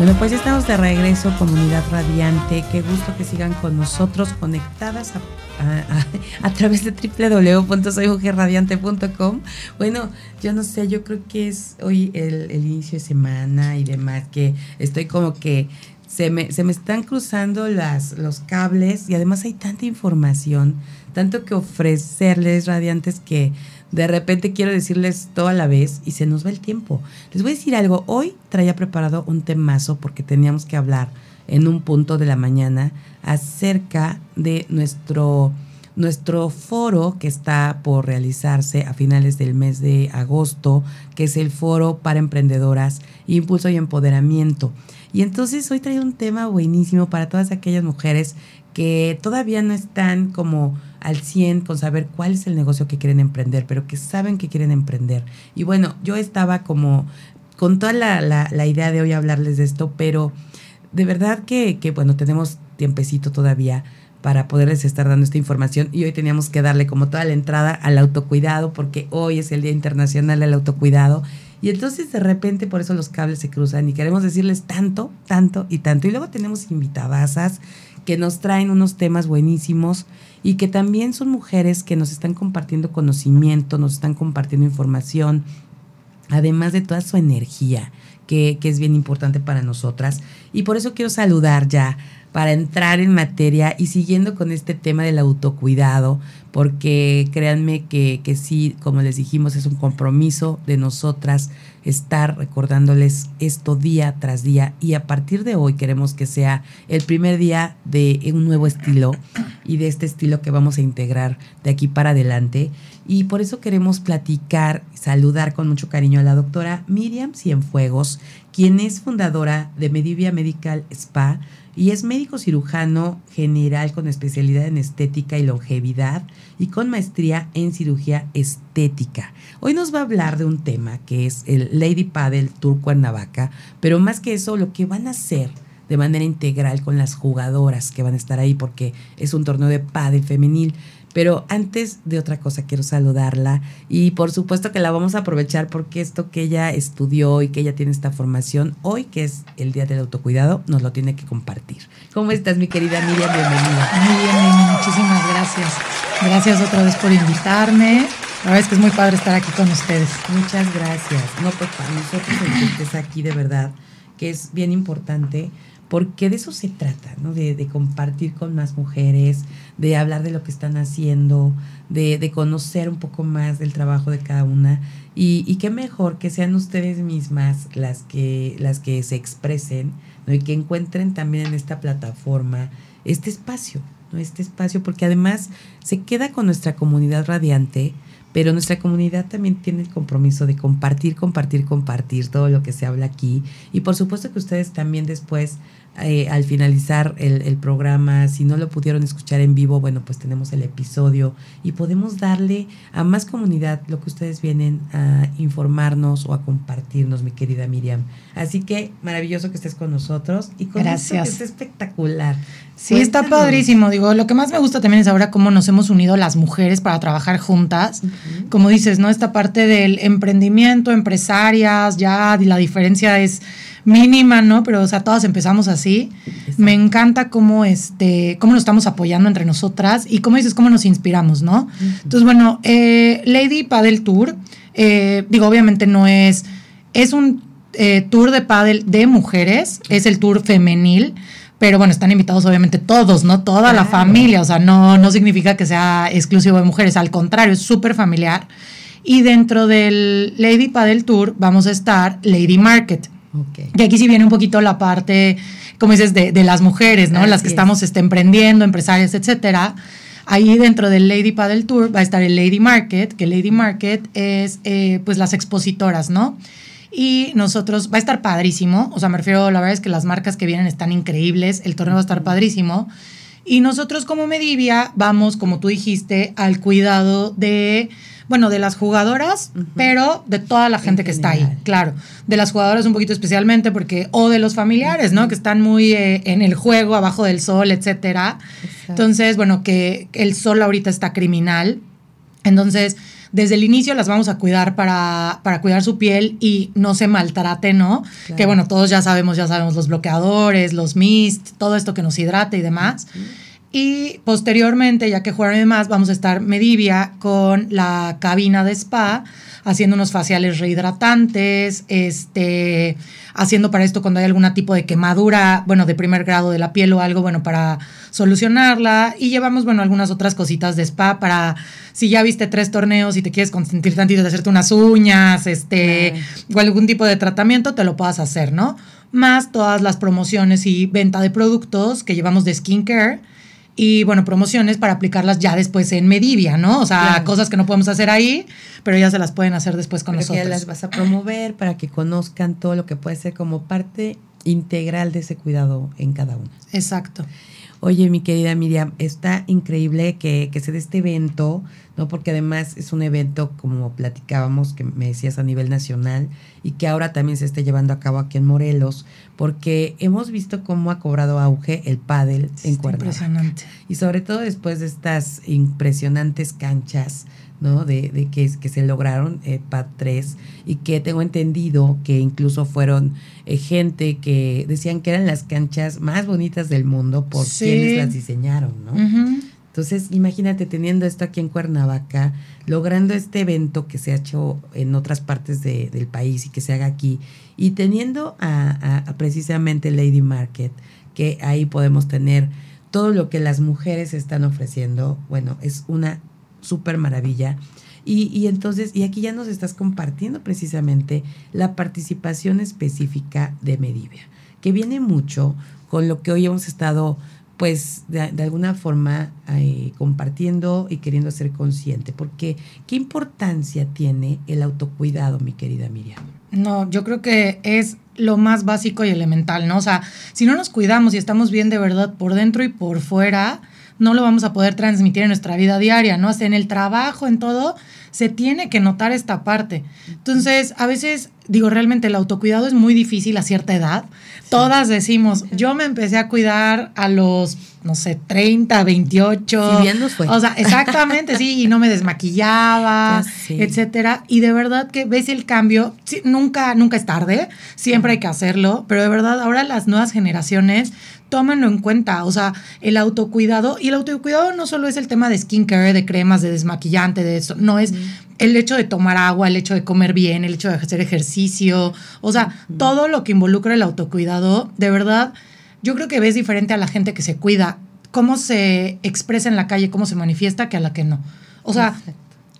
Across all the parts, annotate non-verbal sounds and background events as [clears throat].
Bueno, pues ya estamos de regreso, comunidad radiante. Qué gusto que sigan con nosotros conectadas a, [laughs] través de www.soymujerradiante.com. Bueno, yo no sé, yo creo que es hoy el, inicio de semana y demás, que estoy como que se me, se me están cruzando las, los cables y además hay tanta información, tanto que ofrecerles radiantes que de repente quiero decirles todo a la vez y se nos va el tiempo. Les voy a decir algo. Hoy traía preparado un temazo porque teníamos que hablar en un punto de la mañana acerca de nuestro, nuestro foro que está por realizarse a finales del mes de agosto, que es el foro para emprendedoras, impulso y empoderamiento. Y entonces hoy traía un tema buenísimo para todas aquellas mujeres que todavía no están como al 100 con saber cuál es el negocio que quieren emprender, pero que saben que quieren emprender. Y bueno, yo estaba como con toda la, la, idea de hoy hablarles de esto, pero de verdad que, que, bueno, tenemos tiempecito todavía para poderles estar dando esta información y hoy teníamos que darle como toda la entrada al autocuidado porque hoy es el Día Internacional del Autocuidado y entonces de repente por eso los cables se cruzan y queremos decirles tanto, tanto y tanto y luego tenemos invitadasas que nos traen unos temas buenísimos y que también son mujeres que nos están compartiendo conocimiento, nos están compartiendo información, además de toda su energía, que, que, es bien importante para nosotras. Y por eso quiero saludar ya para entrar en materia y siguiendo con este tema del autocuidado, porque créanme que, que sí, como les dijimos, es un compromiso de nosotras estar recordándoles esto día tras día. Y a partir de hoy queremos que sea el primer día de un nuevo estilo y de este estilo que vamos a integrar de aquí para adelante. Y por eso queremos platicar, saludar con mucho cariño a la doctora Miriam Cienfuegos, quien es fundadora de Medivia Medical Spa, y es médico cirujano general con especialidad en estética y longevidad y con maestría en cirugía estética. Hoy nos va a hablar de un tema que es el Lady Paddle Tour Cuernavaca, pero más que eso, lo que van a hacer de manera integral con las jugadoras que van a estar ahí porque es un torneo de paddle femenil. Pero antes de otra cosa, quiero saludarla y por supuesto que la vamos a aprovechar porque esto que ella estudió y que ella tiene esta formación, hoy que es el Día del Autocuidado, nos lo tiene que compartir. ¿Cómo estás, mi querida Miriam? Bienvenida. Muy bien, muchísimas gracias. Gracias otra vez por invitarme. La verdad es que es muy padre estar aquí con ustedes. Muchas gracias. No, pues para nosotros el que estés aquí de verdad, que es bien importante porque de eso se trata, ¿no? De, de, compartir con más mujeres, de hablar de lo que están haciendo, de, de conocer un poco más del trabajo de cada una. Y, y, qué mejor que sean ustedes mismas las que, las que se expresen ¿no? y que encuentren también en esta plataforma este espacio, ¿no? Este espacio, porque además se queda con nuestra comunidad radiante, pero nuestra comunidad también tiene el compromiso de compartir, compartir, compartir todo lo que se habla aquí. Y por supuesto que ustedes también después eh, al finalizar el, el, programa, si no lo pudieron escuchar en vivo, bueno, pues tenemos el episodio y podemos darle a más comunidad lo que ustedes vienen a informarnos o a compartirnos, mi querida Miriam. Así que maravilloso que estés con nosotros y con Gracias. Esto es espectacular. Sí, está padrísimo. Digo, lo que más me gusta también es ahora cómo nos hemos unido las mujeres para trabajar juntas. Uh -huh. Como dices, ¿no? Esta parte del emprendimiento, empresarias, ya la diferencia es mínima, ¿no? Pero, o sea, todas empezamos así. Exacto. Me encanta cómo, este, cómo nos estamos apoyando entre nosotras y, como dices, cómo nos inspiramos, ¿no? Uh -huh. Entonces, bueno, eh, Lady Paddle Tour, eh, digo, obviamente no es, es un eh, tour de paddle de mujeres, es el tour femenil, pero bueno, están invitados obviamente todos, ¿no? Toda claro. la familia, o sea, no, no significa que sea exclusivo de mujeres, al contrario, es súper familiar. Y dentro del Lady Paddle Tour vamos a estar Lady Market. Okay. Que aquí sí viene un poquito la parte, como dices, de, de las mujeres, ¿no? Así las que es. estamos este, emprendiendo, empresarias, etcétera. Ahí dentro del Lady Paddle Tour va a estar el Lady Market, que Lady Market es eh, pues las expositoras, ¿no? Y nosotros, va a estar padrísimo, o sea, me refiero, la verdad es que las marcas que vienen están increíbles, el torneo va a estar padrísimo. Y nosotros como Medivia vamos, como tú dijiste, al cuidado de bueno, de las jugadoras, pero de toda la gente que está ahí, claro. De las jugadoras un poquito especialmente porque, o de los familiares, ¿no? Que están muy eh, en el juego, abajo del sol, etcétera. Entonces, bueno, que el sol ahorita está criminal. Entonces, desde el inicio las vamos a cuidar para, para cuidar su piel y no se maltrate, ¿no? Que bueno, todos ya sabemos, ya sabemos los bloqueadores, los mist, todo esto que nos hidrate y demás. Y posteriormente, ya que jugaron más, vamos a estar Medivia con la cabina de spa, haciendo unos faciales rehidratantes, este, haciendo para esto cuando hay algún tipo de quemadura, bueno, de primer grado de la piel o algo, bueno, para solucionarla. Y llevamos, bueno, algunas otras cositas de spa para, si ya viste tres torneos y te quieres consentir tantito de hacerte unas uñas, este, o algún tipo de tratamiento, te lo puedas hacer, ¿no? Más todas las promociones y venta de productos que llevamos de skincare y bueno, promociones para aplicarlas ya después en Medivia, ¿no? O sea, cosas que no podemos hacer ahí, pero ya se las pueden hacer después con nosotros. Ya las vas a promover para que conozcan todo lo que puede ser como parte integral de ese cuidado en cada uno. Exacto. Oye, mi querida Miriam, está increíble que, que se dé este evento, ¿no? Porque además es un evento, como platicábamos, que me decías a nivel nacional, y que ahora también se esté llevando a cabo aquí en Morelos, porque hemos visto cómo ha cobrado auge el pádel en Cuernavaca. Impresionante. Y sobre todo después de estas impresionantes canchas ¿no? De, de que, que, se lograron eh, PAD 3 y que tengo entendido que incluso fueron eh, gente que decían que eran las canchas más bonitas del mundo por quienes las diseñaron, ¿no? Entonces, imagínate teniendo esto aquí en Cuernavaca, logrando este evento que se ha hecho en otras partes de, del país y que se haga aquí, y teniendo a, a precisamente Lady Market, que ahí podemos tener todo lo que las mujeres están ofreciendo, bueno, es una súper maravilla. Y, y, entonces, y aquí ya nos estás compartiendo precisamente la participación específica de Medivia, que viene mucho con lo que hoy hemos estado, pues, de, alguna forma eh, compartiendo y queriendo ser consciente, porque ¿qué importancia tiene el autocuidado, mi querida Miriam? No, yo creo que es lo más básico y elemental, ¿no? O sea, si no nos cuidamos y estamos bien de verdad por dentro y por fuera, no lo vamos a poder transmitir en nuestra vida diaria, ¿no? en el trabajo, en todo, se tiene que notar esta parte. Entonces, a veces, digo, realmente el autocuidado es muy difícil a cierta edad. Todas decimos, yo me empecé a cuidar a los, no sé, 30, 28. Sí, bien nos fue. O sea, exactamente, sí, y no me desmaquillaba, [laughs] etcétera. Y de verdad que ves el cambio, nunca, nunca es tarde, siempre hay que hacerlo, pero de verdad ahora las nuevas generaciones tómenlo en cuenta. O sea, el autocuidado, y el autocuidado no solo es el tema de skincare, de cremas, de desmaquillante, de eso, no es el hecho de tomar agua, el hecho de comer bien, el hecho de hacer ejercicio, o sea, todo lo que involucra el autocuidado, de verdad, yo creo que ves diferente a la gente que se cuida, cómo se expresa en la calle, cómo se manifiesta, que a la que no. O sea,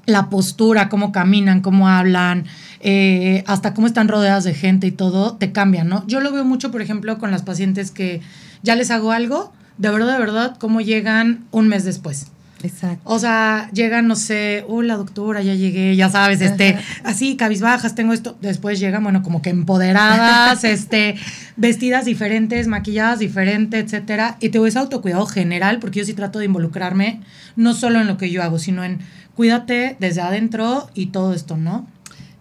la postura, cómo caminan, cómo hablan, eh, hasta cómo están rodeadas de gente y todo, te cambian, ¿no? Yo lo veo mucho, por ejemplo, con las pacientes que ya les hago algo, de verdad, de verdad, cómo llegan un mes después. Exacto. O sea, llegan, no sé, hola doctora, ya llegué, ya sabes, este, así, cabizbajas, tengo esto. Después llegan, bueno, como que empoderadas, [laughs] este, vestidas diferentes, maquilladas diferentes, etcétera. Y te a autocuidado general, porque yo sí trato de involucrarme, no solo en lo que yo hago, sino en cuídate desde adentro y todo esto, ¿no?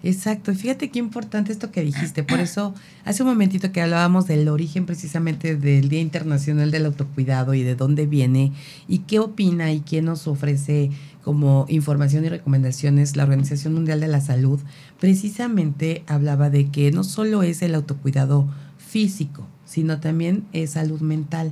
Exacto, fíjate qué importante esto que dijiste. Por [clears throat] eso, hace un momentito que hablábamos del origen precisamente del Día Internacional del Autocuidado y de dónde viene y qué opina y quién nos ofrece como información y recomendaciones la Organización Mundial de la Salud, precisamente hablaba de que no solo es el autocuidado físico, sino también es salud mental.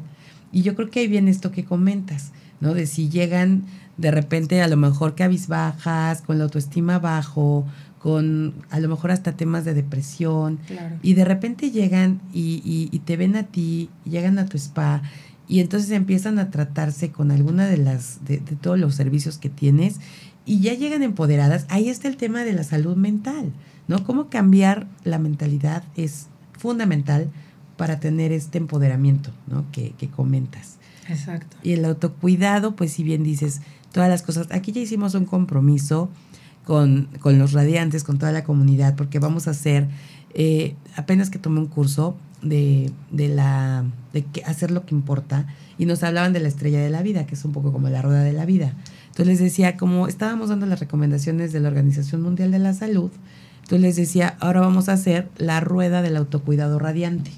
Y yo creo que ahí viene esto que comentas, ¿no? De si llegan de repente a lo mejor cabizbajas, con la autoestima bajo, con a lo mejor hasta temas de depresión. Y de repente llegan y, y, te ven a ti, llegan a tu spa y entonces empiezan a tratarse con alguna de las, de, de, todos los servicios que tienes y ya llegan empoderadas. Ahí está el tema de la salud mental, ¿no? Cómo cambiar la mentalidad es fundamental para tener este empoderamiento, ¿no? Que, que comentas. Exacto. Y el autocuidado, pues si bien dices todas las cosas, aquí ya hicimos un compromiso con, con los radiantes, con toda la comunidad, porque vamos a hacer eh, apenas que tomé un curso de, de la de que hacer lo que importa y nos hablaban de la estrella de la vida, que es un poco como la rueda de la vida. Entonces les decía, como estábamos dando las recomendaciones de la Organización Mundial de la Salud, entonces les decía, ahora vamos a hacer la rueda del autocuidado radiante.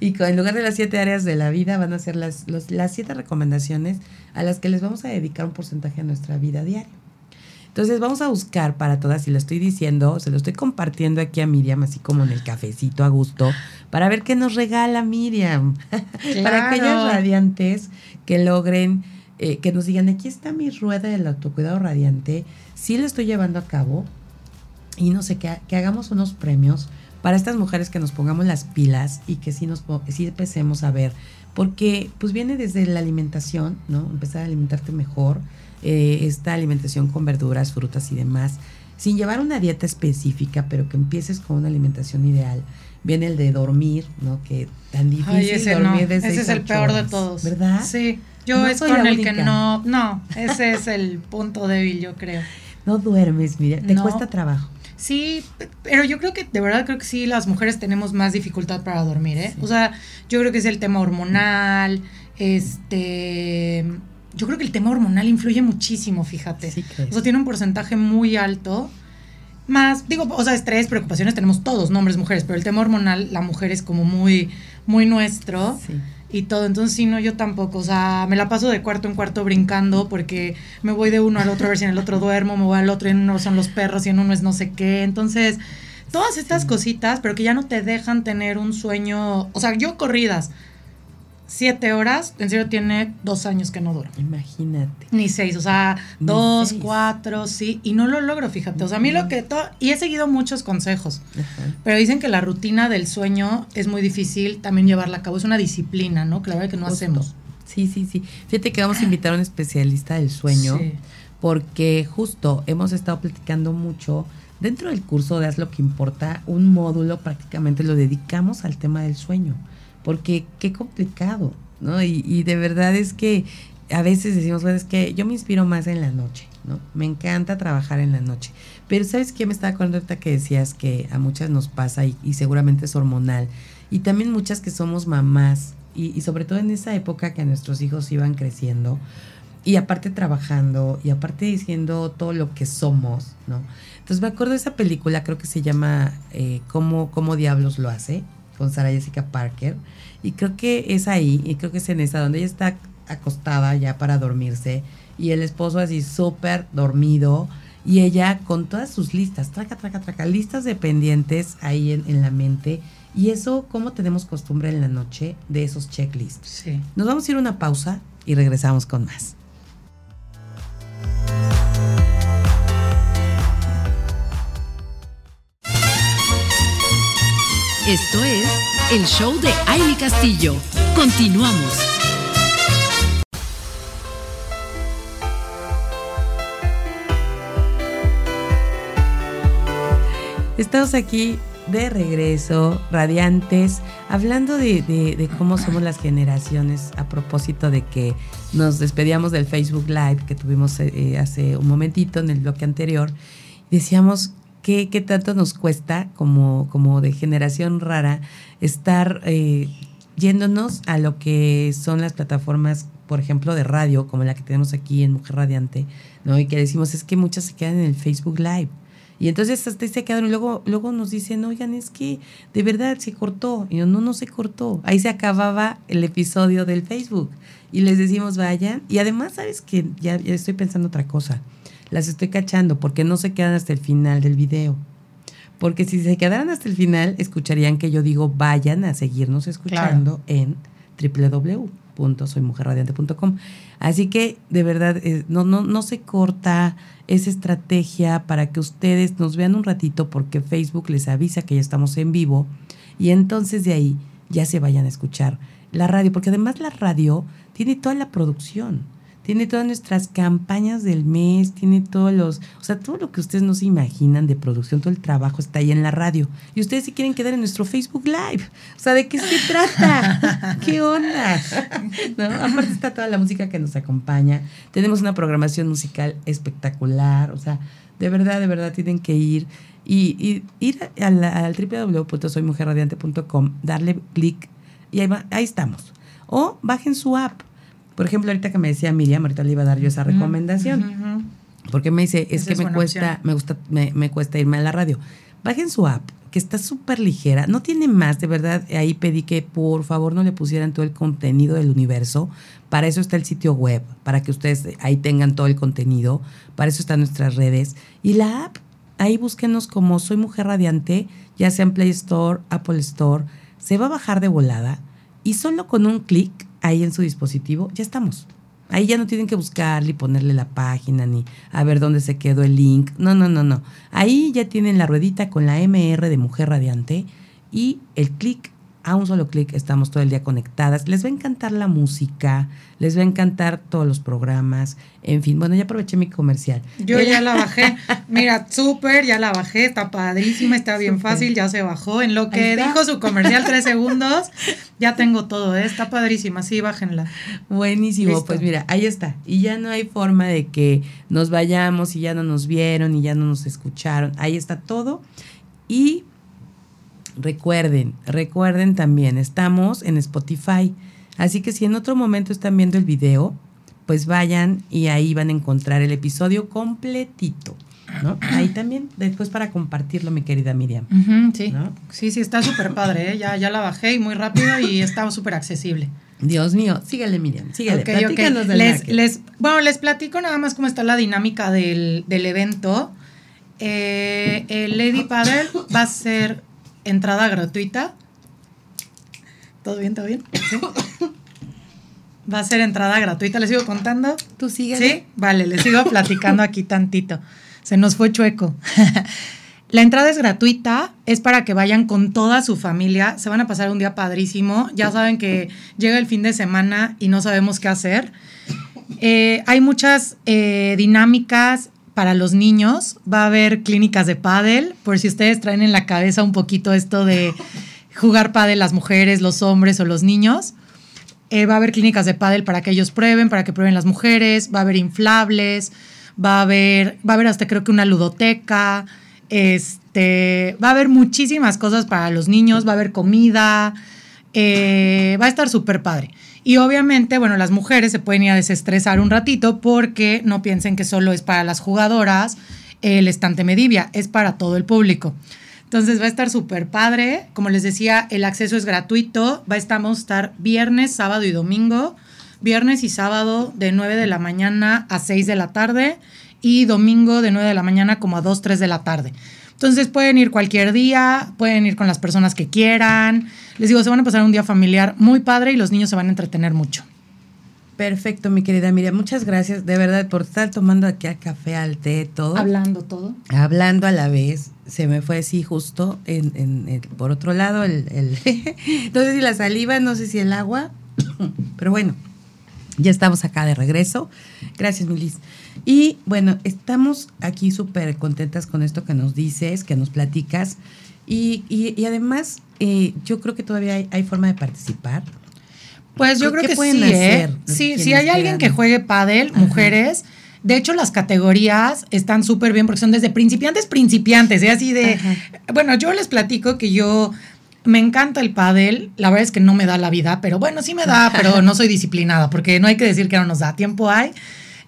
Y en lugar de las siete áreas de la vida, van a ser las, las siete recomendaciones a las que les vamos a dedicar un porcentaje de nuestra vida diaria. Entonces vamos a buscar para todas, y lo estoy diciendo, se lo estoy compartiendo aquí a Miriam, así como en el cafecito a gusto, para ver qué nos regala Miriam. [laughs] para aquellas radiantes que logren, eh, que nos digan, aquí está mi rueda del autocuidado radiante, sí lo estoy llevando a cabo, y no sé, que, que hagamos unos premios para estas mujeres que nos pongamos las pilas y que sí, nos, sí empecemos a ver, porque pues viene desde la alimentación, ¿no? Empezar a alimentarte mejor, eh, esta alimentación con verduras, frutas y demás, sin llevar una dieta específica, pero que empieces con una alimentación ideal. Viene el de dormir, ¿no? Que tan difícil ese dormir Ese es el peor de todos. ¿Verdad? Sí. Yo es con el que no, no, ese es el punto débil, yo creo. No duermes, mira, te cuesta trabajo. Sí, pero yo creo que, de verdad creo que sí, las mujeres tenemos más dificultad para dormir, ¿eh? O sea, yo creo que es el tema hormonal, este, yo creo que el tema hormonal influye muchísimo, fíjate. o sea, tiene un porcentaje muy alto. Más, digo, o sea, estrés, preocupaciones tenemos todos, hombres, mujeres, pero el tema hormonal, la mujer es como muy, muy nuestro. Y todo, entonces sí, no, yo tampoco, o sea, me la paso de cuarto en cuarto brincando porque me voy de uno al otro a ver si en el otro duermo, me voy al otro y en uno son los perros y en uno es no sé qué, entonces todas estas cositas, pero que ya no te dejan tener un sueño, o sea, yo corridas, siete horas, en serio tiene dos años que no duermo. Imagínate. Ni seis, o sea, dos, cuatro, sí, y no lo logro, fíjate. O sea, a mí lo que todo, y he seguido muchos consejos, pero dicen que la rutina del sueño es muy difícil también llevarla a cabo, es una disciplina, ¿no? Que la verdad que no hacemos. Sí, sí, sí. Fíjate que vamos a invitar a un especialista del sueño, porque justo hemos estado platicando mucho. Dentro del curso de Haz lo que importa, un módulo prácticamente lo dedicamos al tema del sueño porque qué complicado, ¿no? Y, de verdad es que a veces decimos, bueno, es que yo me inspiro más en la noche, ¿no? Me encanta trabajar en la noche. Pero ¿sabes qué? Me estaba acordando ahorita que decías que a muchas nos pasa y, seguramente es hormonal. Y también muchas que somos mamás y, y, sobre todo en esa época que nuestros hijos iban creciendo y aparte trabajando y aparte diciendo todo lo que somos, ¿no? Entonces me acuerdo de esa película, creo que se llama eh, ¿Cómo, ¿Cómo Diablos lo hace? con Sara Jessica Parker. Y creo que es ahí, y creo que es en esa, donde ella está acostada ya para dormirse y el esposo así súper dormido y ella con todas sus listas, traca, traca, traca, listas de pendientes ahí en, la mente. Y eso, como tenemos costumbre en la noche de esos checklists. Sí. Nos vamos a ir a una pausa y regresamos con más. Esto es el show de Aile Castillo. Continuamos. Estamos aquí de regreso, radiantes, hablando de, cómo somos las generaciones a propósito de que nos despedíamos del Facebook Live que tuvimos eh, hace un momentito en el bloque anterior. Decíamos qué, qué tanto nos cuesta como, como de generación rara estar eh, yéndonos a lo que son las plataformas, por ejemplo, de radio, como la que tenemos aquí en Mujer Radiante, ¿no? Y que decimos, es que muchas se quedan en el Facebook Live. Y entonces hasta se quedaron y luego, luego nos dicen, oigan, es que de verdad se cortó. Y yo, no, no se cortó. Ahí se acababa el episodio del Facebook. Y les decimos, vayan. Y además, ¿sabes que ya, ya estoy pensando otra cosa las estoy cachando porque no se quedan hasta el final del video. Porque si se quedaran hasta el final, escucharían que yo digo, vayan a seguirnos escuchando en www.soymujerradiante.com. Así que, de verdad, eh, no, no, no se corta esa estrategia para que ustedes nos vean un ratito porque Facebook les avisa que ya estamos en vivo y entonces de ahí ya se vayan a escuchar la radio, porque además la radio tiene toda la producción tiene todas nuestras campañas del mes, tiene todos los, o sea, todo lo que ustedes no se imaginan de producción, todo el trabajo está ahí en la radio. Y ustedes si quieren quedar en nuestro Facebook Live. O sea, ¿de qué se trata? [laughs] ¿Qué onda? ¿No? Aparte está toda la música que nos acompaña. Tenemos una programación musical espectacular. O sea, de verdad, de verdad tienen que ir y, ir al, al www.soymujerradiante.com, darle clic y ahí, va, ahí estamos. O bajen su app por ejemplo, ahorita que me decía Miriam, ahorita le iba a dar yo esa recomendación. Porque me dice, es que me cuesta, me gusta, me, cuesta irme a la radio. Bajen su app, que está súper ligera. No tiene más, de verdad. Ahí pedí que por favor no le pusieran todo el contenido del universo. Para eso está el sitio web, para que ustedes ahí tengan todo el contenido. Para eso están nuestras redes. Y la app, ahí búsquenos como Soy Mujer Radiante, ya sea en Play Store, Apple Store. Se va a bajar de volada y solo con un clic ahí en su dispositivo, ya estamos. Ahí ya no tienen que buscarle y ponerle la página ni a ver dónde se quedó el link. No, no, no, no. Ahí ya tienen la ruedita con la MR de Mujer Radiante y el clic a un solo clic estamos todo el día conectadas. Les va a encantar la música, les va a encantar todos los programas, en fin. Bueno, ya aproveché mi comercial. Yo ya [laughs] la bajé. Mira, súper, ya la bajé, está padrísima, está bien fácil, ya se bajó. En lo que dijo su comercial, tres [laughs] segundos, ya tengo todo, ¿eh? está padrísima, sí, bájenla. Buenísimo, pues mira, ahí está. Y ya no hay forma de que nos vayamos y ya no nos vieron y ya no nos escucharon. Ahí está todo. Y Recuerden, recuerden también, estamos en Spotify. Así que si en otro momento están viendo el video, pues vayan y ahí van a encontrar el episodio completito. ¿no? Ahí también, después para compartirlo, mi querida Miriam. sí. sí, sí, está súper padre, ¿eh? ya, ya la bajé y muy rápido y está súper accesible. Dios mío, sígale Miriam, sígale, les, les, Bueno, les platico nada más cómo está la dinámica del, evento. Eh, el Lady Paddle va a ser entrada gratuita. ¿Todo bien? ¿Todo bien? Va a ser entrada gratuita. ¿Le sigo contando? ¿Tú sigues? Sí, vale, le sigo platicando aquí tantito. Se nos fue chueco. [laughs] La entrada es gratuita, es para que vayan con toda su familia, se van a pasar un día padrísimo, ya saben que llega el fin de semana y no sabemos qué hacer. Eh, hay muchas eh, dinámicas, para los niños. Va a haber clínicas de pádel, por si ustedes traen en la cabeza un poquito esto de jugar pádel las mujeres, los hombres o los niños. Eh, va a haber clínicas de pádel para que ellos prueben, para que prueben las mujeres. Va a haber inflables, va a haber, va a haber hasta creo que una ludoteca. Este, va a haber muchísimas cosas para los niños, va a haber comida. Eh, va a estar súper padre. Y obviamente, bueno, las mujeres se pueden ir a desestresar un ratito porque no piensen que solo es para las jugadoras el estante Medivia, es para todo el público. Entonces va a estar súper padre. Como les decía, el acceso es gratuito. Va a estar viernes, sábado y domingo. Viernes y sábado de 9 de la mañana a 6 de la tarde y domingo de 9 de la mañana como a 2, 3 de la tarde. Entonces pueden ir cualquier día, pueden ir con las personas que quieran. Les digo, se van a pasar un día familiar muy padre y los niños se van a entretener mucho. Perfecto, mi querida Miriam. Muchas gracias de verdad por estar tomando aquí al café, al té, todo. Hablando todo. Hablando a la vez. Se me fue así justo en, por otro lado el, el [laughs] no sé si la saliva, no sé si el agua, [coughs] pero bueno, ya estamos acá de regreso. Gracias, Milis. Y bueno, estamos aquí súper contentas con esto que nos dices, que nos platicas. Y, y, además, eh, yo creo que todavía hay, forma de participar. Pues yo creo que pueden sí, ¿eh? hacer Sí, si hay alguien que juegue pádel, mujeres, de hecho las categorías están súper bien porque son desde principiantes, principiantes, ¿eh? así de, bueno, yo les platico que yo me encanta el pádel, la verdad es que no me da la vida, pero bueno, sí me da, pero [laughs] no soy disciplinada, porque no hay que decir que no nos da, tiempo hay.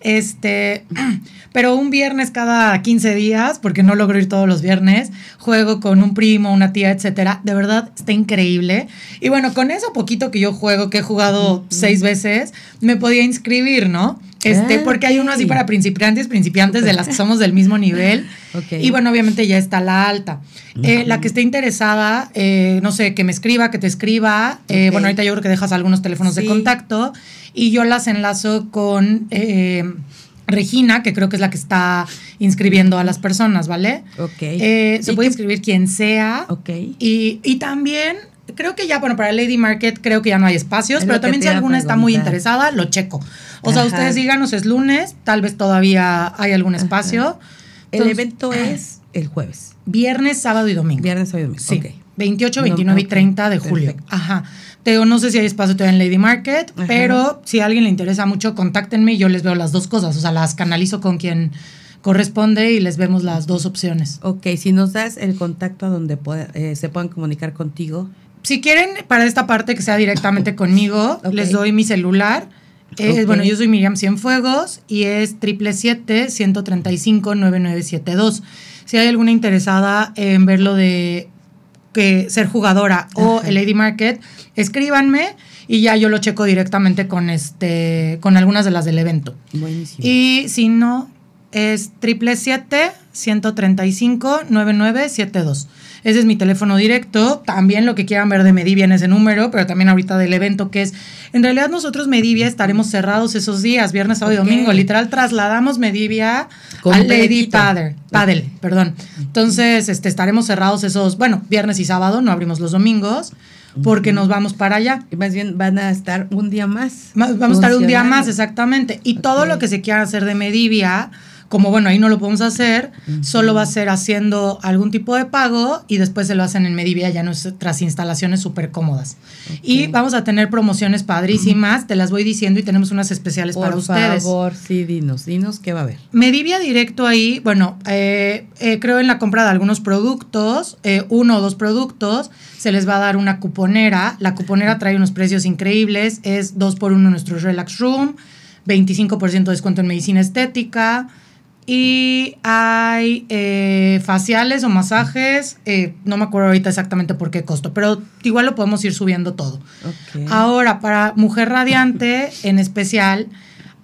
Este, [clears throat] pero un viernes cada 15 días, porque no logro ir todos los viernes, juego con un primo, una tía, etcétera. De verdad, está increíble. Y bueno, con eso poquito que yo juego, que he jugado seis veces, me podía inscribir, ¿no? Este, ah, porque hay uno así para principiantes, principiantes de las que somos del mismo nivel. [laughs] Y bueno, obviamente ya está la alta. Eh, la que esté interesada, eh, no sé, que me escriba, que te escriba. Eh, bueno, ahorita yo creo que dejas algunos teléfonos de contacto y yo las enlazo con Regina, que creo que es la que está inscribiendo a las personas, ¿vale? Ok. se puede inscribir quien sea. Ok. Y, y también creo que ya, bueno, para Lady Market creo que ya no hay espacios, Es pero también si alguna está muy interesada, lo checo. O sea, ustedes díganos, es lunes, tal vez todavía hay algún espacio. El Entonces, evento es el jueves. Viernes, sábado y domingo. Viernes, sábado y domingo. Sí, Ok. 28, No, 29 y ok, 30 de julio. perfecto. Ajá. Te digo, no sé si hay espacio todavía en Lady Market, Ajá. pero si a alguien le interesa mucho, contáctenme y yo les veo las dos cosas. O sea, las canalizo con quien corresponde y les vemos las dos opciones. Ok, si nos das el contacto a donde pueda- eh, se puedan comunicar contigo. Si quieren, para esta parte que sea directamente conmigo, [coughs] les doy mi celular. Eh. Bueno, yo soy Miriam Cienfuegos y es 777-135-9972. Si hay alguna interesada en verlo de que ser jugadora o el Lady Market, escríbanme y ya yo lo checo directamente con este con algunas de las del evento. Buenísimo. Y si no, es 777-135-9972. Ese es mi teléfono directo. También lo que quieran ver de Medivia en ese número, pero también ahorita del evento que es. En realidad, nosotros Medivia estaremos cerrados esos días, viernes, sábado y domingo. Literal, trasladamos Medivia Con al Lady. Padel. Padel, perdón. Entonces, este, estaremos cerrados esos, bueno, viernes y sábado, no abrimos los domingos, porque nos vamos para allá. Y Más bien van a estar un día más. Vamos a estar un día más, exactamente. Y todo lo que se quiera hacer de Medivia, como bueno, ahí no lo podemos hacer, solo va a ser haciendo algún tipo de pago y después se lo hacen en Medivia ya nuestras instalaciones súper cómodas. Y vamos a tener promociones padrísimas, te las voy diciendo y tenemos unas especiales Por para ustedes. favor, sí, dinos, dinos qué va a haber. Medivia directo ahí, bueno, eh, eh, creo en la compra de algunos productos, eh, uno o dos productos, se les va a dar una cuponera. La cuponera trae unos precios increíbles, es 2 por 1 en nuestro Relax Room, 25% de descuento en medicina estética. Y hay eh, faciales o masajes, eh, no me acuerdo ahorita exactamente por qué costo, pero igual lo podemos ir subiendo todo. Ahora, para Mujer Radiante, en especial,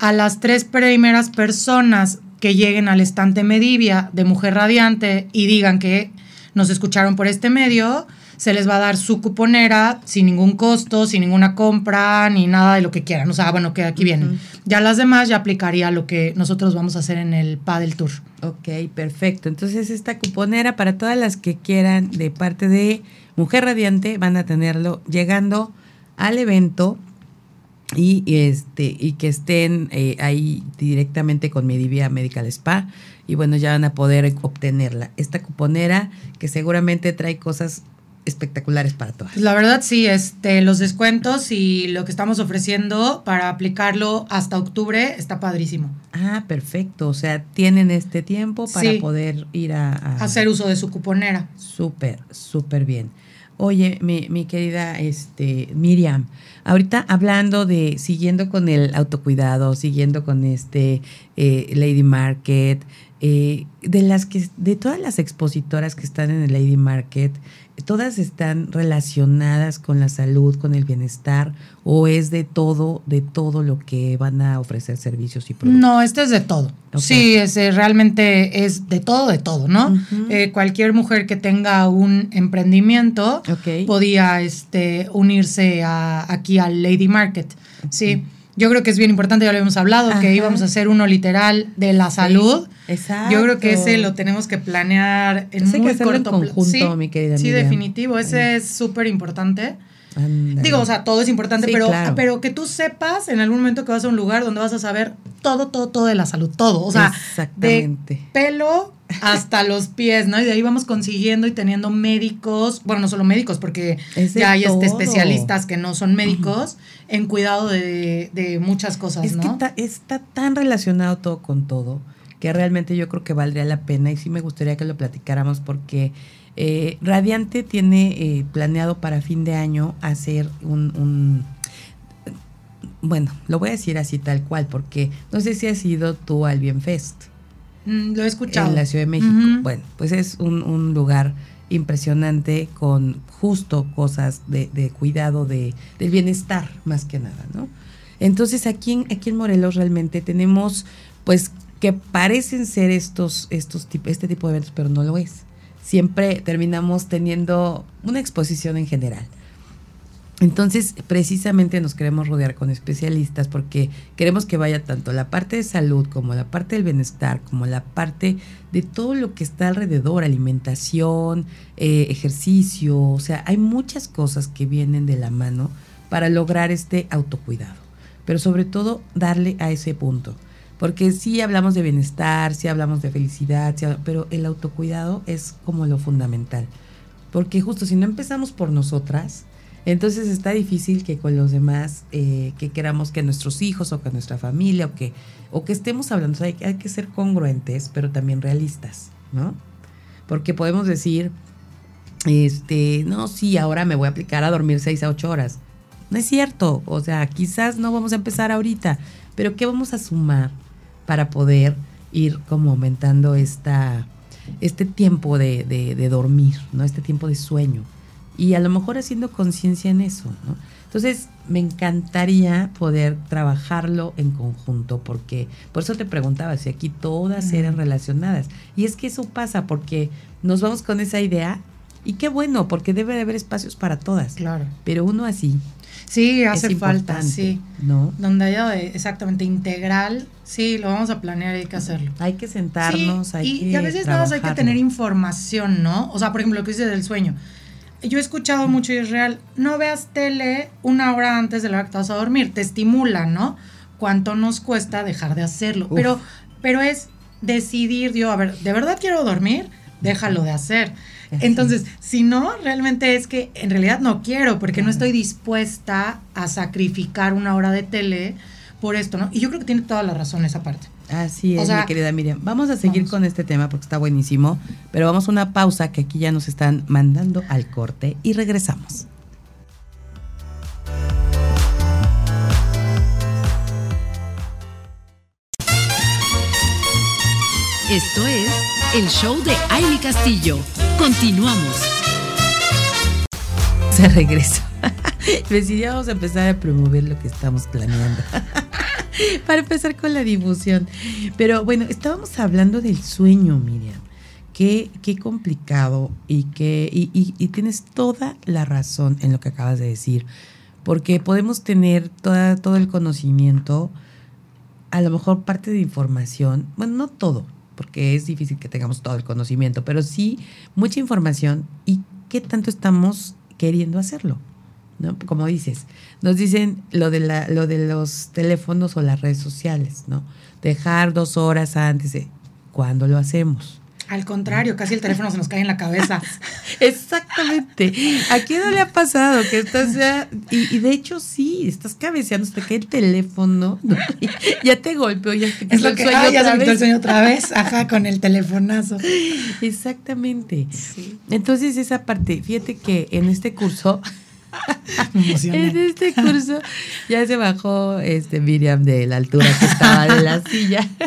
a las tres primeras personas que lleguen al estante Medivia de Mujer Radiante y digan que nos escucharon por este medio, se les va a dar su cuponera sin ningún costo, sin ninguna compra, ni nada de lo que quieran. O sea, bueno, que aquí vienen. Ya las demás ya aplicaría lo que nosotros vamos a hacer en el Paddle Tour. Ok, perfecto. Entonces esta cuponera para todas las que quieran de parte de Mujer Radiante van a tenerlo llegando al evento y este y que estén eh, ahí directamente con Medivia Medical Spa y bueno ya van a poder obtenerla. Esta cuponera que seguramente trae cosas espectaculares para todas. Pues la verdad sí, este, los descuentos y lo que estamos ofreciendo para aplicarlo hasta octubre está padrísimo. Ah, perfecto. O sea, tienen este tiempo para Sí. poder ir a, a- Hacer uso de su cuponera. Súper, súper bien. Oye, mi, mi querida este, Miriam, ahorita hablando de, siguiendo con el autocuidado, siguiendo con este eh, Lady Market, eh, de las que, de todas las expositoras que están en el Lady Market, todas están relacionadas con la salud, con el bienestar, o es de todo, de todo lo que van a ofrecer servicios y productos. No, este es de todo. Sí, es, eh, realmente es de todo, de todo, ¿no? Eh, cualquier mujer que tenga un emprendimiento podía este, unirse a, aquí al Lady Market. Sí, yo creo que es bien importante, ya lo habíamos hablado, Ajá. que íbamos a hacer uno literal de la salud. Exacto. Yo creo que ese lo tenemos que planear en hay que muy en corto pla- conjunto, mi querida Sí, Miriam. definitivo, ese es súper importante. Digo, o sea, todo es importante, Sí, pero, claro. pero que tú sepas en algún momento que vas a un lugar donde vas a saber todo, todo, todo de la salud, todo. O sea, de Exactamente. pelo hasta los pies, ¿no? Y de ahí vamos consiguiendo y teniendo médicos, bueno, no solo médicos, porque Es ya hay este, especialistas que no son médicos en cuidado de, de muchas cosas, Es ¿no? que ta- está tan relacionado todo con todo que realmente yo creo que valdría la pena y sí me gustaría que lo platicáramos porque eh, Radiante tiene eh, planeado para fin de año hacer un, un- bueno, lo voy a decir así tal cual porque no sé si has ido tú al Bienfest Mm, lo he escuchado. en la Ciudad de México. Bueno, pues es un, un lugar impresionante con justo cosas de, de cuidado de, del bienestar más que nada, ¿no? Entonces aquí en, aquí en Morelos realmente tenemos pues que parecen ser estos, estos este tipo de eventos, pero no lo es. Siempre terminamos teniendo una exposición en general. Entonces, precisamente nos queremos rodear con especialistas porque queremos que vaya tanto la parte de salud como la parte del bienestar, como la parte de todo lo que está alrededor, alimentación, eh, ejercicio, o sea, hay muchas cosas que vienen de la mano para lograr este autocuidado, pero sobre todo darle a ese punto. Porque sí hablamos de bienestar, sí hablamos de felicidad, pero el autocuidado es como lo fundamental. Porque justo si no empezamos por nosotras, entonces está difícil que con los demás, eh, que queramos que nuestros hijos o que nuestra familia o que, o que estemos hablando, hay, que ser congruentes, pero también realistas, ¿no? Porque podemos decir, este, no, sí, ahora me voy a aplicar a dormir seis a ocho horas. No es cierto, o sea, quizás no vamos a empezar ahorita, pero ¿qué vamos a sumar para poder ir como aumentando esta, este tiempo de, de, de dormir, ¿no? Este tiempo de sueño y a lo mejor haciendo conciencia en eso, ¿no? Entonces, me encantaría poder trabajarlo en conjunto, porque por eso te preguntaba si aquí todas eran relacionadas. Y es que eso pasa porque nos vamos con esa idea y qué bueno, porque debe de haber espacios para todas. Claro. Pero uno así. Sí, hace falta, sí. ¿No? Donde haya exactamente integral, sí, lo vamos a planear, hay que hacerlo. Hay que sentarnos, hay y, que. Y a veces nada más hay que tener información, ¿no? O sea, por ejemplo, lo que dice del sueño yo he escuchado mucho y es real, no veas tele una hora antes de la hora que te vas a dormir, te estimula, ¿no? Cuánto nos cuesta dejar de hacerlo. Pero, pero es decidir, yo, a ver, ¿de verdad quiero dormir? Déjalo de hacer. Entonces, si no, realmente es que en realidad no quiero, porque no estoy dispuesta a sacrificar una hora de tele por esto, ¿no? Y yo creo que tiene toda la razón esa parte. Así es, mi querida Miriam. Vamos a seguir con este tema porque está buenísimo, pero vamos a una pausa que aquí ya nos están mandando al corte y regresamos. Esto es el show de Aile Castillo. Continuamos. Se regresó. [laughs] Decidíamos empezar a promover lo que estamos planeando. [laughs] [laughs] Para empezar con la difusión. Pero bueno, estábamos hablando del sueño, Miriam. Qué, qué complicado y, que, y, y, tienes toda la razón en lo que acabas de decir. Porque podemos tener toda, todo el conocimiento, a lo mejor parte de información, bueno, no todo, porque es difícil que tengamos todo el conocimiento, pero sí mucha información y qué tanto estamos queriendo hacerlo. ¿No? Como dices, nos dicen lo de, la, lo de los teléfonos o las redes sociales, ¿no? Dejar dos horas antes de cuando lo hacemos. Al contrario, casi el teléfono se nos cae en la cabeza. [laughs] Exactamente. ¿A quién no le ha pasado que estás ya, y, y de hecho sí, estás cabeceando, te cae el teléfono, ¿no? ya te golpeó, ya te es lo que, sueño ah, ya se el sueño otra vez, ajá, con el telefonazo. Exactamente. Sí. Entonces esa parte, fíjate que en este curso en este curso ya se bajó este Miriam de la altura que estaba de la silla. [laughs]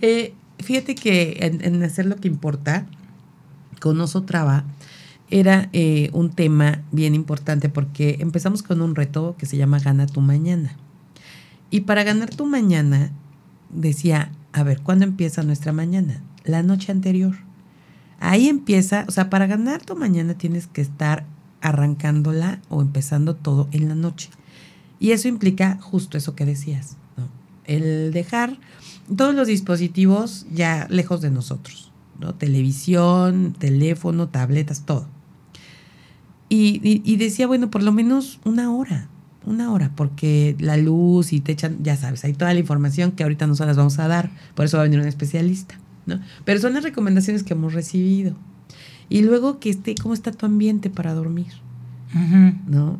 Eh, fíjate que en, hacer lo que importa, con Oso Traba, era eh, un tema bien importante porque empezamos con un reto que se llama Gana tu mañana. Y para ganar tu mañana, decía, a ver, ¿cuándo empieza nuestra mañana? La noche anterior. Ahí empieza, o sea, para ganar tu mañana tienes que estar arrancándola o empezando todo en la noche. Y eso implica justo eso que decías, ¿no? El dejar todos los dispositivos ya lejos de nosotros, ¿no? Televisión, teléfono, tabletas, todo. Y, decía, bueno, por lo menos una hora, una hora, porque la luz y te echan, ya sabes, hay toda la información que ahorita no se las vamos a dar, por eso va a venir un especialista, ¿no? Pero son las recomendaciones que hemos recibido. Y luego que esté, cómo está tu ambiente para dormir, ¿no?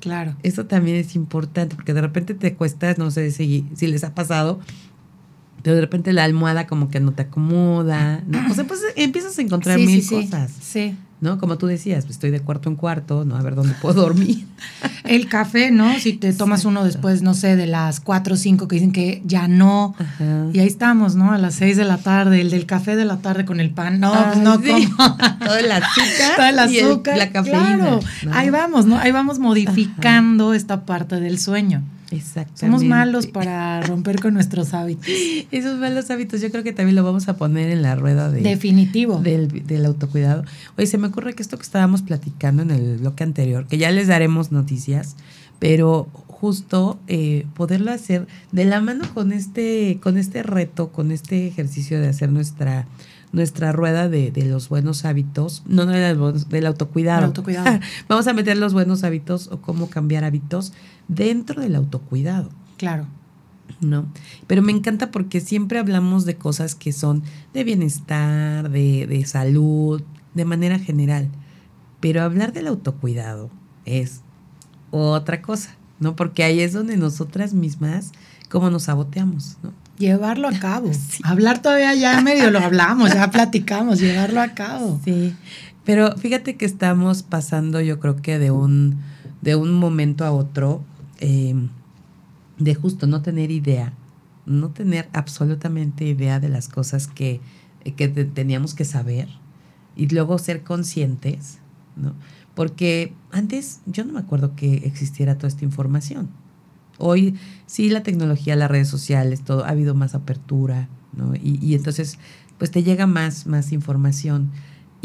Claro. Eso también es importante, porque de repente te cuesta, no sé si, si les ha pasado, pero de repente la almohada como que no te acomoda, ¿no? O sea, pues empiezas a encontrar mil cosas. Sí. ¿No? Como tú decías, pues estoy de cuarto en cuarto, ¿no? A ver dónde puedo dormir. [laughs] El café, ¿no? Si te tomas uno después, no sé, de las cuatro o cinco que dicen que ya no. Y ahí estamos, ¿no? A las seis de la tarde, el del café de la tarde con el pan. No, no, como. [laughs] Todo el azúcar. Todo el azúcar. la cafeína. Claro, ahí vamos, ¿no? Ahí vamos modificando esta parte del sueño. Exactamente. Somos malos para romper con nuestros hábitos. [laughs] Esos malos hábitos yo creo que también lo vamos a poner en la rueda de, Definitivo. del, del autocuidado. Oye, se me ocurre que esto que estábamos platicando en el bloque anterior, que ya les daremos noticias, pero justo eh, poderlo hacer de la mano con este, con este reto, con este ejercicio de hacer nuestra nuestra rueda de, de los buenos hábitos, no, no del, del autocuidado. El autocuidado. [laughs] Vamos a meter los buenos hábitos o cómo cambiar hábitos dentro del autocuidado. Claro. ¿no? Pero me encanta porque siempre hablamos de cosas que son de bienestar, de, de salud, de manera general. Pero hablar del autocuidado es otra cosa, ¿no? Porque ahí es donde nosotras mismas, como nos saboteamos, ¿no? Llevarlo a cabo. [laughs] Sí. Hablar todavía ya medio lo hablamos, ya platicamos, llevarlo a cabo. Sí, pero fíjate que estamos pasando, yo creo que de un, de un momento a otro, eh, de justo no tener idea, no tener absolutamente idea de las cosas que, que te- teníamos que saber y luego ser conscientes, ¿no? Porque antes yo no me acuerdo que existiera toda esta información. Hoy sí la tecnología, las redes sociales, todo, ha habido más apertura, ¿no? Y, y entonces, pues te llega más, más información.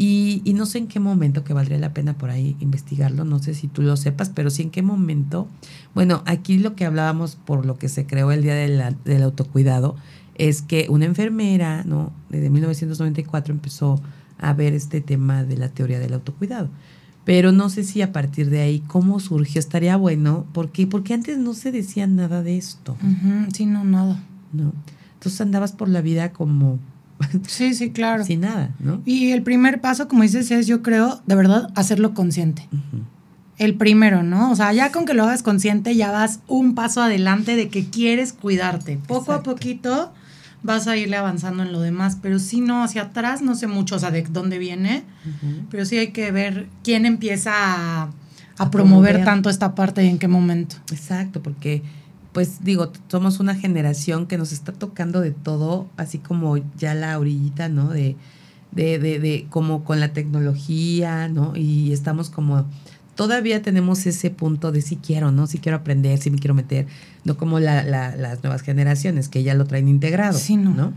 Y, y no sé en qué momento, que valdría la pena por ahí investigarlo, no sé si tú lo sepas, pero sí en qué momento. Bueno, aquí lo que hablábamos por lo que se creó el Día de la- del Autocuidado es que una enfermera, ¿no? Desde 1994 empezó a ver este tema de la teoría del autocuidado. Pero no sé si a partir de ahí, ¿cómo surgió? Estaría bueno, ¿por qué? Porque antes no se decía nada de esto, Sí, no, nada. ¿no? Entonces andabas por la vida como [laughs] Sí, sí, claro. sin nada, ¿no? Y el primer paso, como dices, es, yo creo, de verdad, hacerlo consciente. El primero, ¿no? O sea, ya con que lo hagas consciente, ya vas un paso adelante de que quieres cuidarte. Poco Exacto. a poquito vas a irle avanzando en lo demás, pero si no, hacia atrás, no sé mucho, o sea, de dónde viene, pero sí hay que ver quién empieza a, a A promover promover. tanto esta parte y en qué momento. Exacto, porque pues digo, somos una generación que nos está tocando de todo, así como ya la orillita, ¿no? De, de, de, de como con la tecnología, ¿no? Y estamos como, todavía tenemos ese punto de si quiero, ¿no? Si quiero aprender, si me quiero meter, no como la, la- las nuevas generaciones que ya lo traen integrado, Sí, no. ¿no?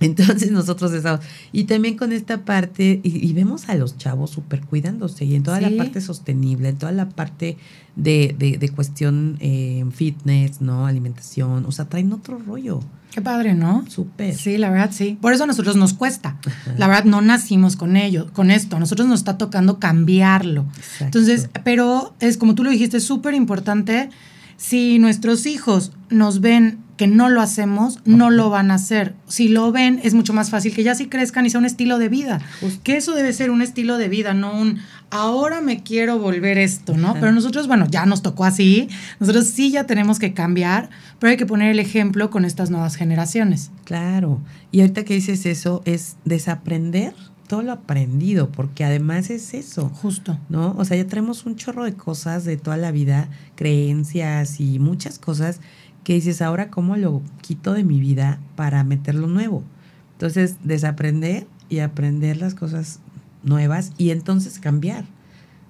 Entonces nosotros estamos, y también con esta parte, y, y vemos a los chavos súper cuidándose, y en toda Sí. la parte sostenible, en toda la parte de, de, de cuestión eh, fitness, ¿no? Alimentación, o sea, traen otro rollo, Qué padre, ¿no? súper. Sí, la verdad sí. Por eso a nosotros nos cuesta. Ajá. La verdad no nacimos con ello, con esto. A nosotros nos está tocando cambiarlo. Exacto. Entonces, pero es como tú lo dijiste, es súper importante. Si nuestros hijos nos ven que no lo hacemos, no lo van a hacer. Si lo ven, es mucho más fácil que ya sí crezcan y sea un estilo de vida. Justo. Que eso debe ser un estilo de vida, no un ahora me quiero volver esto, ¿no? Ajá. Pero nosotros, bueno, ya nos tocó así. Nosotros sí ya tenemos que cambiar, pero hay que poner el ejemplo con estas nuevas generaciones. Claro. Y ahorita que dices eso, es desaprender todo lo aprendido, porque además es eso. Justo. ¿no? O sea, ya traemos un chorro de cosas de toda la vida, creencias y muchas cosas que dices, ahora cómo lo quito de mi vida para meterlo nuevo. Entonces, desaprender y aprender las cosas nuevas y entonces cambiar.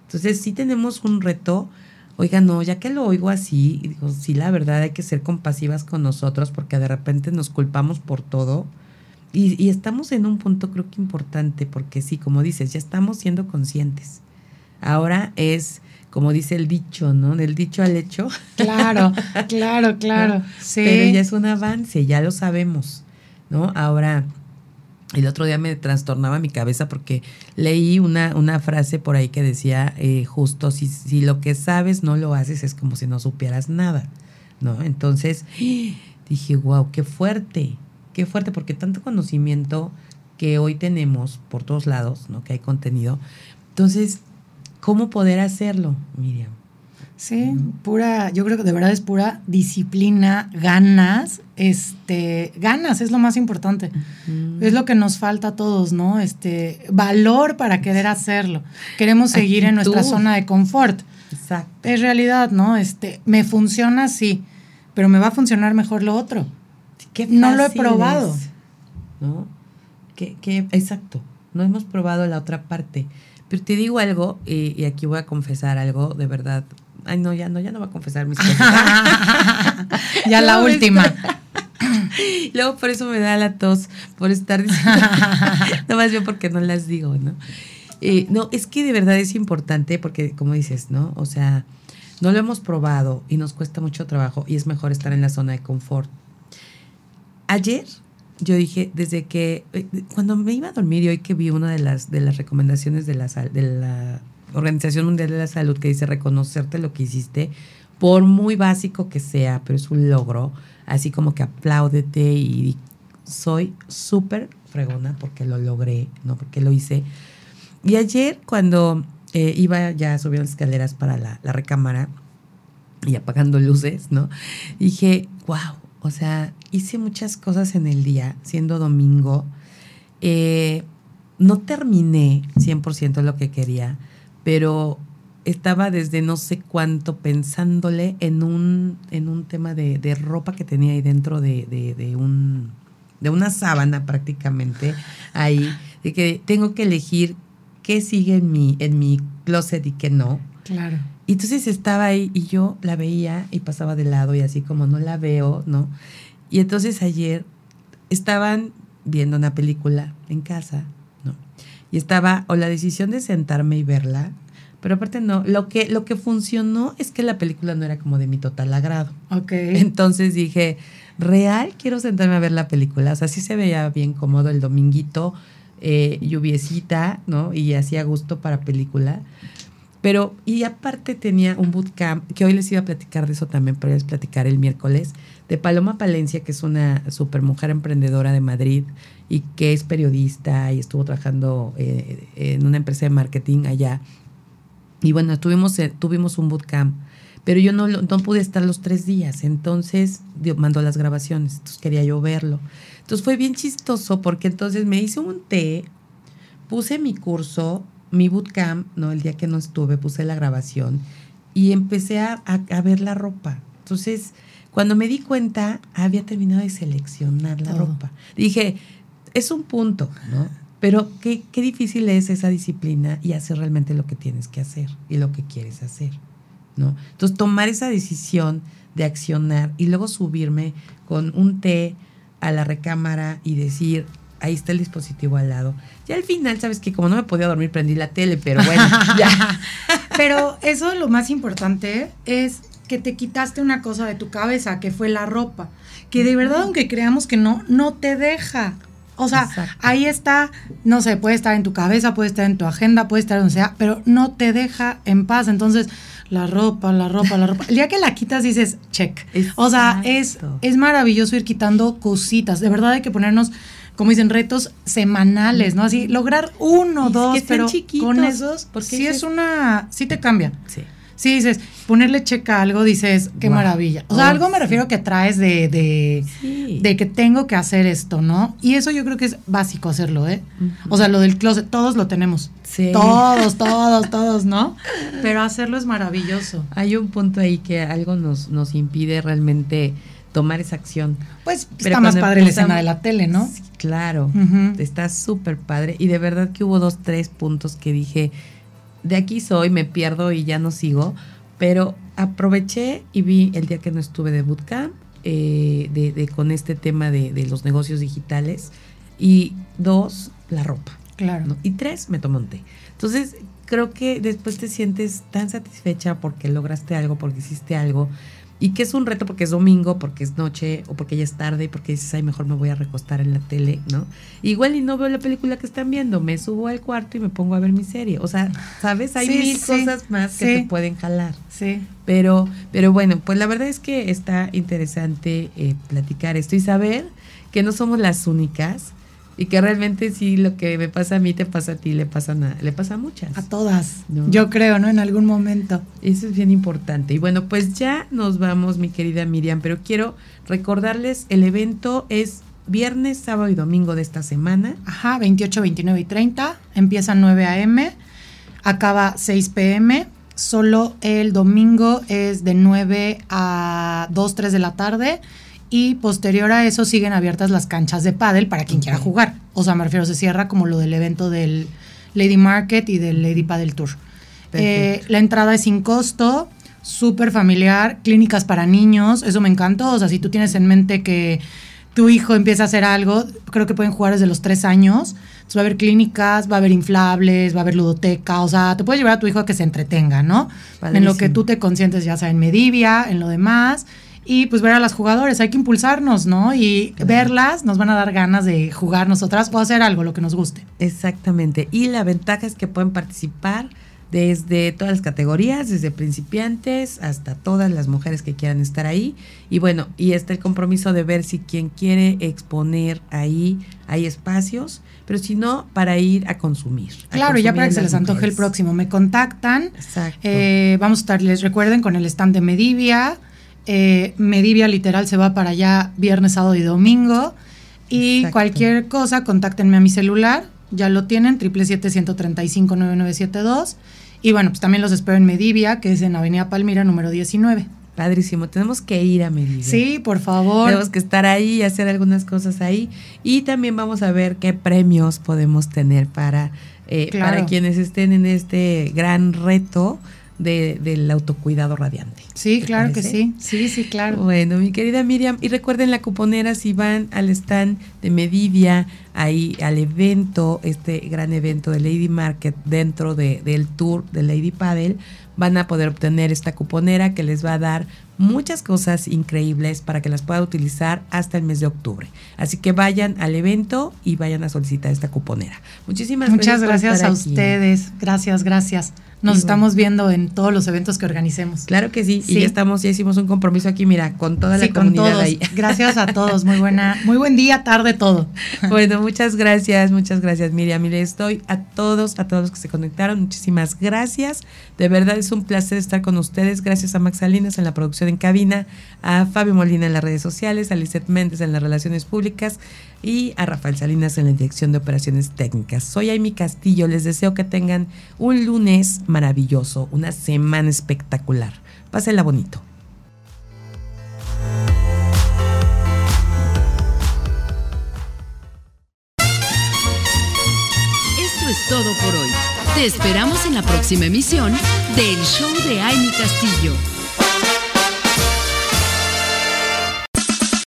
Entonces, sí tenemos un reto. Oiga, no, ya que lo oigo así, digo, sí, la verdad hay que ser compasivas con nosotros porque de repente nos culpamos por todo. Y, y estamos en un punto creo que importante porque sí, como dices, ya estamos siendo conscientes. Ahora es, como dice el dicho, ¿no? Del dicho al hecho. Claro, [laughs] claro, claro. Sí. Pero ya es un avance, ya lo sabemos, ¿no? Ahora, el otro día me trastornaba mi cabeza porque leí una, una frase por ahí que decía, eh, justo, si, si lo que sabes no lo haces es como si no supieras nada, ¿no? Entonces, [gasps] dije, wow, qué fuerte, qué fuerte, porque tanto conocimiento que hoy tenemos por todos lados, ¿no? Que hay contenido. Entonces, ¿cómo poder hacerlo, Miriam? Sí, pura, yo creo que de verdad es pura disciplina, ganas, este, ganas es lo más importante. Es lo que nos falta a todos, ¿no? Este, valor para querer hacerlo. Queremos seguir en nuestra zona de confort. Exacto. Es realidad, ¿no? Este, me funciona sí, pero me va a funcionar mejor lo otro. Qué No lo he probado. es, ¿No? Qué- qué- exacto. No hemos probado la otra parte. Pero te digo algo, y, y aquí voy a confesar algo, de verdad, ay, no, ya no, ya no va a confesar mis cosas. [laughs] ya la última. Luego por eso me da la tos, por estar diciendo, no más bien porque no las digo, ¿no? Eh, no, es que de verdad es importante porque, como dices, ¿no? O sea, no lo hemos probado y nos cuesta mucho trabajo y es mejor estar en la zona de confort. Ayer yo dije, desde que, eh, cuando me iba a dormir y hoy que vi una de las, de las recomendaciones de la, de la Organización Mundial de la Salud que dice reconocerte lo que hiciste, por muy básico que sea, pero es un logro, así como que apláudete y soy súper fregona porque lo logré, ¿no? Porque lo hice. Y ayer cuando eh, iba ya subiendo las escaleras para la, la recámara y apagando luces, ¿no? Dije, wow, o sea, hice muchas cosas en el día, siendo domingo. Eh, no terminé 100% lo que quería, pero estaba desde no sé cuánto pensándole en un, en un tema de, de ropa que tenía ahí dentro de, de- de un, de una sábana prácticamente ahí, de que tengo que elegir qué sigue en mi, en mi closet y qué no. Claro. Y entonces estaba ahí y yo la veía y pasaba de lado y así como no la veo, ¿no? Y entonces ayer estaban viendo una película en casa, ¿no? Y estaba o la decisión de sentarme y verla, pero aparte no, lo que, lo que funcionó es que la película no era como de mi total agrado. Ok. Entonces dije, real, quiero sentarme a ver la película. O sea, sí se veía bien cómodo el dominguito, eh, lluviecita, ¿no? Y hacía gusto para película. Pero, y aparte tenía un bootcamp, que hoy les iba a platicar de eso también, pero les platicar el miércoles, de Paloma Palencia, que es una super mujer emprendedora de Madrid y que es periodista y estuvo trabajando eh, en una empresa de marketing allá. Y bueno, tuvimos, eh, tuvimos un bootcamp, pero yo no, no pude estar los tres días, entonces dio- mandó las grabaciones, entonces quería yo verlo. Entonces fue bien chistoso porque entonces me hice un té, puse mi curso, mi bootcamp, ¿no? El día que no estuve, puse la grabación y empecé a, a- a ver la ropa. Entonces, cuando me di cuenta, había terminado de seleccionar la Todo. ropa. Dije, es un punto, ¿no? Pero qué, qué difícil es esa disciplina y hacer realmente lo que tienes que hacer y lo que quieres hacer, ¿no? Entonces, tomar esa decisión de accionar y luego subirme con un té a la recámara y decir, ahí está el dispositivo al lado. Ya al final, sabes que como no me podía dormir, prendí la tele, pero bueno, [laughs] ya. Pero eso lo más importante es que te quitaste una cosa de tu cabeza, que fue la ropa. Que de verdad, aunque creamos que no, no te deja. O sea, Exacto. ahí está, no sé, puede estar en tu cabeza, puede estar en tu agenda, puede estar donde sea, pero no te deja en paz. Entonces, la ropa, la ropa, la ropa. El día que la quitas dices, check. O sea, es, es maravilloso ir quitando cositas. De verdad hay que ponernos, como dicen, retos semanales, ¿no? Así, lograr uno, Y dos, que sean pero chiquitos, con esos, porque sí dices- es una, sí te cambia. Sí. Sí, dices, ponerle checa a algo, dices, qué maravilla. O sea, Oh, algo me sí. refiero que traes de, de, Sí. de que tengo que hacer esto, ¿no? Y eso yo creo que es básico hacerlo, ¿eh? O sea, lo del closet, todos lo tenemos. Sí. Todos, todos, todos, ¿no? [laughs] Pero hacerlo es maravilloso. Hay un punto ahí que algo nos, nos impide realmente tomar esa acción. Pues Pero está más padre la escena de la tele, ¿no? Sí, claro. Está súper padre. Y de verdad que hubo dos, tres puntos que dije, de aquí soy, me pierdo y ya no sigo. Pero aproveché y vi el día que no estuve de bootcamp, eh, de, de- con este tema de, de los negocios digitales. Y dos, la ropa. Claro. ¿no? Y tres, me tomé un té. Entonces, creo que después te sientes tan satisfecha porque lograste algo, porque hiciste algo. Y que es un reto porque es domingo, porque es noche, o porque ya es tarde, y porque dices, ay, mejor me voy a recostar en la tele, ¿no? Igual y no veo la película que están viendo, me subo al cuarto y me pongo a ver mi serie. O sea, ¿sabes? Hay Sí, mil sí, cosas más que te pueden jalar. Sí. Pero, pero bueno, pues la verdad es que está interesante eh, platicar esto y saber que no somos las únicas y que realmente sí lo que me pasa a mí te pasa a ti, le pasa a, le pasa a muchas. A todas. No. Yo creo, ¿no? En algún momento. Eso es bien importante. Y bueno, pues ya nos vamos, mi querida Miriam, pero quiero recordarles, el evento es viernes, sábado y domingo de esta semana. Ajá, 28, 29 y 30. Empieza 9 a.m. Acaba 6 p.m. Solo el domingo es de 9 a 2, 3 de la tarde. Y posterior a eso siguen abiertas las canchas de pádel para quien quiera jugar. O sea, me refiero, se cierra como lo del evento del Lady Market y del Lady Paddle Tour. Eh, la entrada es sin costo. súper familiar, clínicas para niños, eso me encantó. O sea, si tú tienes en mente que tu hijo empieza a hacer algo, creo que pueden jugar desde los tres años. Entonces va a haber clínicas, va a haber inflables, va a haber ludoteca, o sea, te puedes llevar a tu hijo a que se entretenga, ¿no? En lo que tú te consientes, ya sea en Medivia, en lo demás. Y pues ver a las jugadores, hay que impulsarnos, ¿no? Y verlas nos van a dar ganas de jugar nosotras o hacer algo, lo que nos guste. Exactamente. Y la ventaja es que pueden participar desde todas las categorías, desde principiantes hasta todas las mujeres que quieran estar ahí. Y bueno, y está el compromiso de ver si quien quiere exponer ahí hay espacios, pero si no, para ir a consumir. claro, ya para que se les antoje el próximo. Me contactan. Exacto. Eh, vamos a estar, les recuerden, con el stand de Medivia. Eh, Medivia literal se va para allá viernes, sábado y domingo. Y cualquier cosa, contáctenme a mi celular. Ya lo tienen, 777-135-9972. Y bueno, pues también los espero en Medivia, que es en Avenida Palmira, número 19. Padrísimo, tenemos que ir a Medivia. Sí, por favor. Tenemos que estar ahí y hacer algunas cosas ahí. Y también vamos a ver qué premios podemos tener para, eh, para quienes estén en este gran reto de, del autocuidado radiante. Sí, claro que sí. Sí, sí, claro. Bueno, mi querida Miriam, y recuerden la cuponera si van al stand de Medivia, ahí al evento, este gran evento de Lady Market dentro de, del tour de Lady Paddle, van a poder obtener esta cuponera que les va a dar muchas cosas increíbles para que las pueda utilizar hasta el mes de octubre. Así que vayan al evento y vayan a solicitar esta cuponera. Muchísimas Muchas gracias, a ustedes. Gracias, gracias. Nos estamos viendo en todos los eventos que organicemos. Claro que sí. Y ya estamos, ya hicimos un compromiso aquí, mira, con toda la comunidad ahí. [laughs] Gracias a todos. Muy buena, muy buen día, tarde, todo. [laughs] Bueno, muchas gracias, muchas gracias, Miriam. Mire, estoy a todos, a todos los que se conectaron. Muchísimas gracias. De verdad es un placer estar con ustedes. Gracias a Max Salinas en la producción en cabina, a Fabio Molina en las redes sociales, a Lizeth Méndez en las relaciones públicas y a Rafael Salinas en la dirección de operaciones técnicas. Soy Amy Castillo. Les deseo que tengan un lunes maravilloso, una semana espectacular. Pásenla bonito. Esto es todo por hoy. Te esperamos en la próxima emisión del Show de Amy Castillo.